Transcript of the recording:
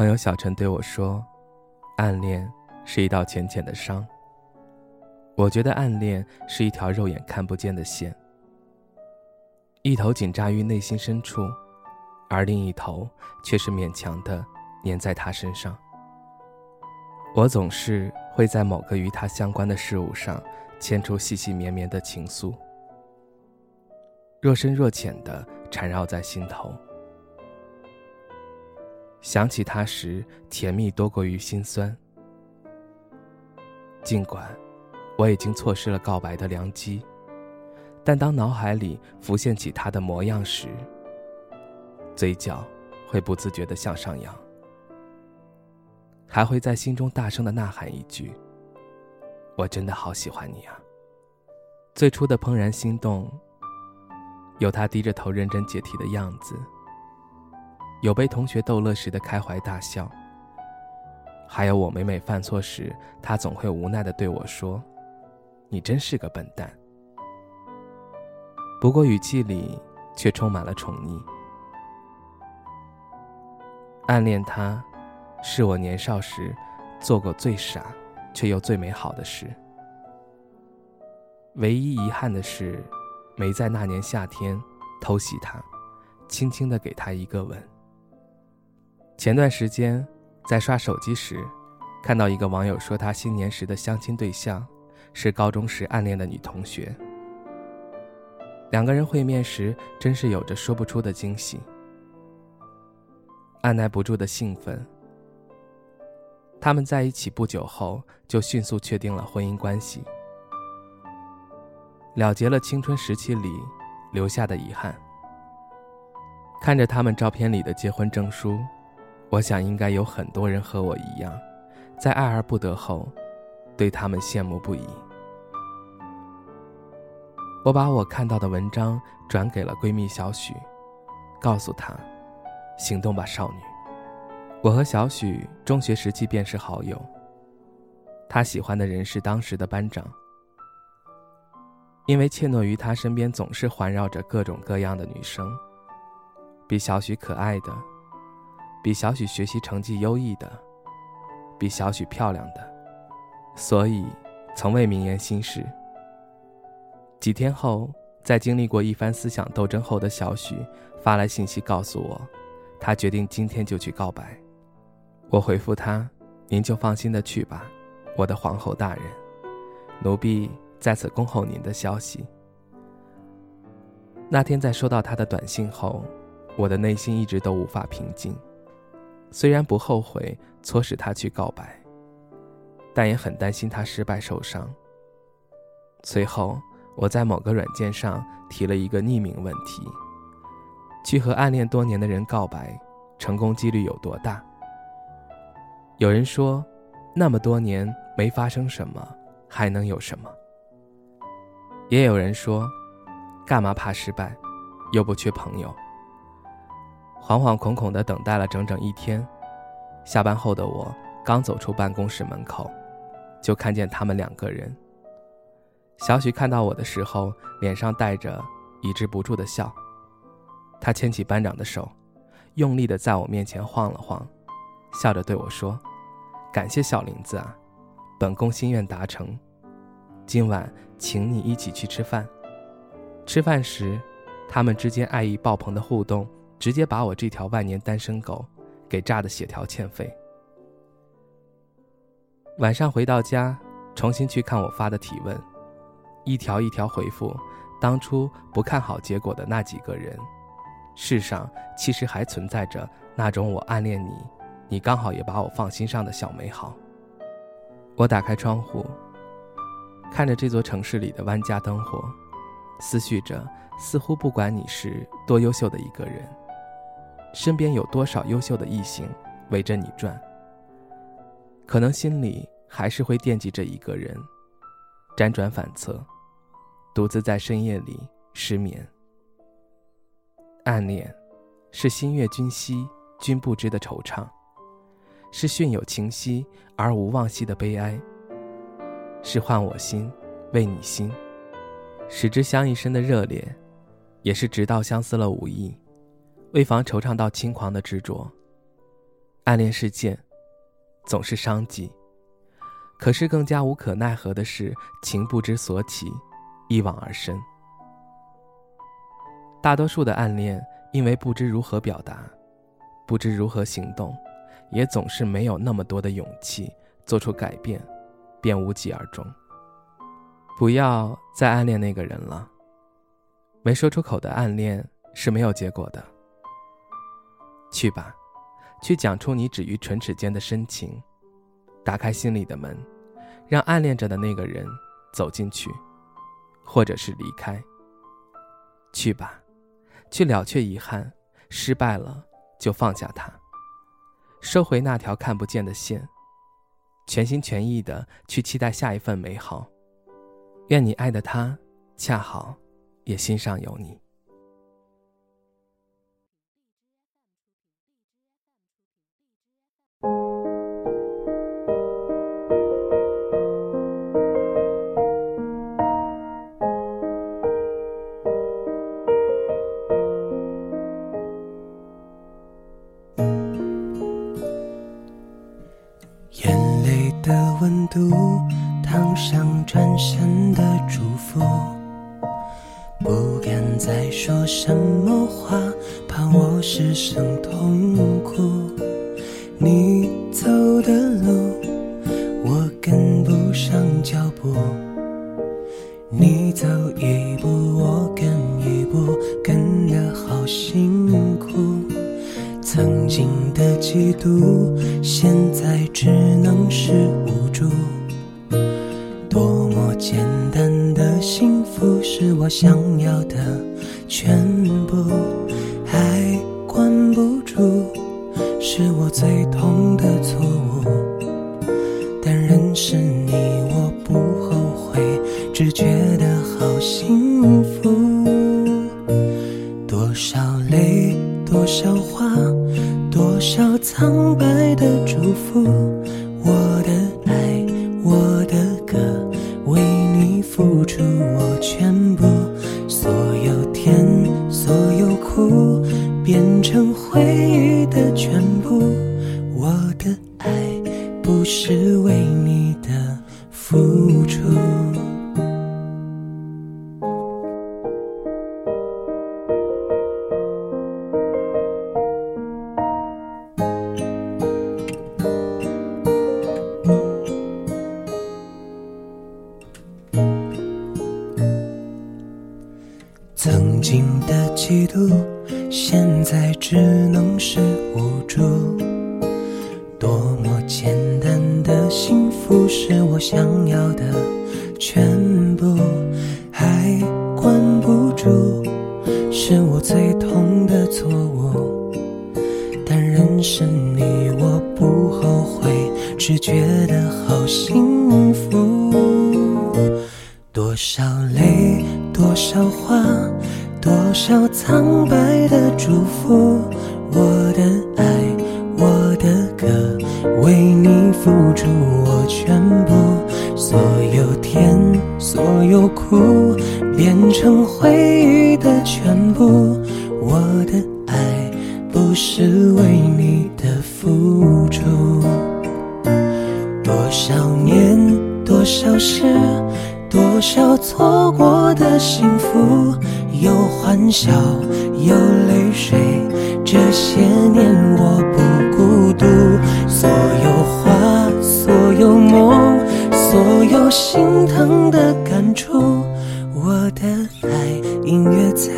朋友小陈对我说：“暗恋是一道浅浅的伤。”我觉得暗恋是一条肉眼看不见的线，一头紧扎于内心深处，而另一头却是勉强的粘在他身上。我总是会在某个与他相关的事物上牵出细细绵绵的情愫，若深若浅的缠绕在心头。想起他时，甜蜜多过于心酸。尽管我已经错失了告白的良机，但当脑海里浮现起他的模样时，嘴角会不自觉地向上扬，还会在心中大声地呐喊一句：“我真的好喜欢你啊！”最初的怦然心动，有他低着头认真解题的样子。有被同学逗乐时的开怀大笑，还有我每每犯错时，他总会无奈的对我说：“你真是个笨蛋。”不过语气里却充满了宠溺。暗恋他，是我年少时做过最傻却又最美好的事。唯一遗憾的是，没在那年夏天偷袭他，轻轻的给他一个吻。前段时间，在刷手机时，看到一个网友说，他新年时的相亲对象是高中时暗恋的女同学。两个人会面时，真是有着说不出的惊喜，按耐不住的兴奋。他们在一起不久后，就迅速确定了婚姻关系，了结了青春时期里留下的遗憾。看着他们照片里的结婚证书。我想，应该有很多人和我一样，在爱而不得后，对他们羡慕不已。我把我看到的文章转给了闺蜜小许，告诉她：“行动吧，少女。”我和小许中学时期便是好友。她喜欢的人是当时的班长，因为怯懦于他身边总是环绕着各种各样的女生，比小许可爱的。比小许学习成绩优异的，比小许漂亮的，所以从未明言心事。几天后，在经历过一番思想斗争后的小许发来信息告诉我，他决定今天就去告白。我回复他：“您就放心的去吧，我的皇后大人，奴婢在此恭候您的消息。”那天在收到他的短信后，我的内心一直都无法平静。虽然不后悔促使他去告白，但也很担心他失败受伤。随后，我在某个软件上提了一个匿名问题：去和暗恋多年的人告白，成功几率有多大？有人说，那么多年没发生什么，还能有什么？也有人说，干嘛怕失败，又不缺朋友。惶惶恐恐地等待了整整一天，下班后的我刚走出办公室门口，就看见他们两个人。小许看到我的时候，脸上带着抑制不住的笑。他牵起班长的手，用力地在我面前晃了晃，笑着对我说：“感谢小林子啊，本宫心愿达成，今晚请你一起去吃饭。”吃饭时，他们之间爱意爆棚的互动。直接把我这条万年单身狗给炸得血条欠费。晚上回到家，重新去看我发的提问，一条一条回复当初不看好结果的那几个人。世上其实还存在着那种我暗恋你，你刚好也把我放心上的小美好。我打开窗户，看着这座城市里的万家灯火，思绪着，似乎不管你是多优秀的一个人。身边有多少优秀的异性围着你转？可能心里还是会惦记着一个人，辗转反侧，独自在深夜里失眠。暗恋，是心悦君兮君不知的惆怅，是训有情兮而无望兮的悲哀，是换我心为你心，使之相一生的热烈，也是直到相思了无益。为防惆怅到轻狂的执着，暗恋是贱，总是伤己。可是更加无可奈何的是，情不知所起，一往而深。大多数的暗恋，因为不知如何表达，不知如何行动，也总是没有那么多的勇气做出改变，便无疾而终。不要再暗恋那个人了。没说出口的暗恋是没有结果的。去吧，去讲出你止于唇齿间的深情。打开心里的门，让暗恋着的那个人走进去，或者是离开。去吧，去了却遗憾，失败了就放下他，收回那条看不见的线，全心全意的去期待下一份美好。愿你爱的他，恰好也心上有你。度烫上转身的祝福，不敢再说什么话，怕我失声痛哭。你走的路，我跟不上脚步。你走一步，我跟一步，跟得好辛苦。曾经的嫉妒，现在只能是想要的全部，苦，变成回忆的全部。我的爱，不是为你的付出。嫉妒，现在只能是无助。多么简单的幸福，是我想要的全部，还管不住，是我最痛的错误。但认识你，我不后悔，只觉得好幸福。多少泪。多少话，多少苍白的祝福，我的爱，我的歌，为你付出我全部，所有甜，所有苦，变成回忆的全部。我的爱不是为你的付出，多少年，多少事。多少错过的幸福，有欢笑有泪水这些年我不孤独所有花所有梦所有心疼的感触我的爱隐约在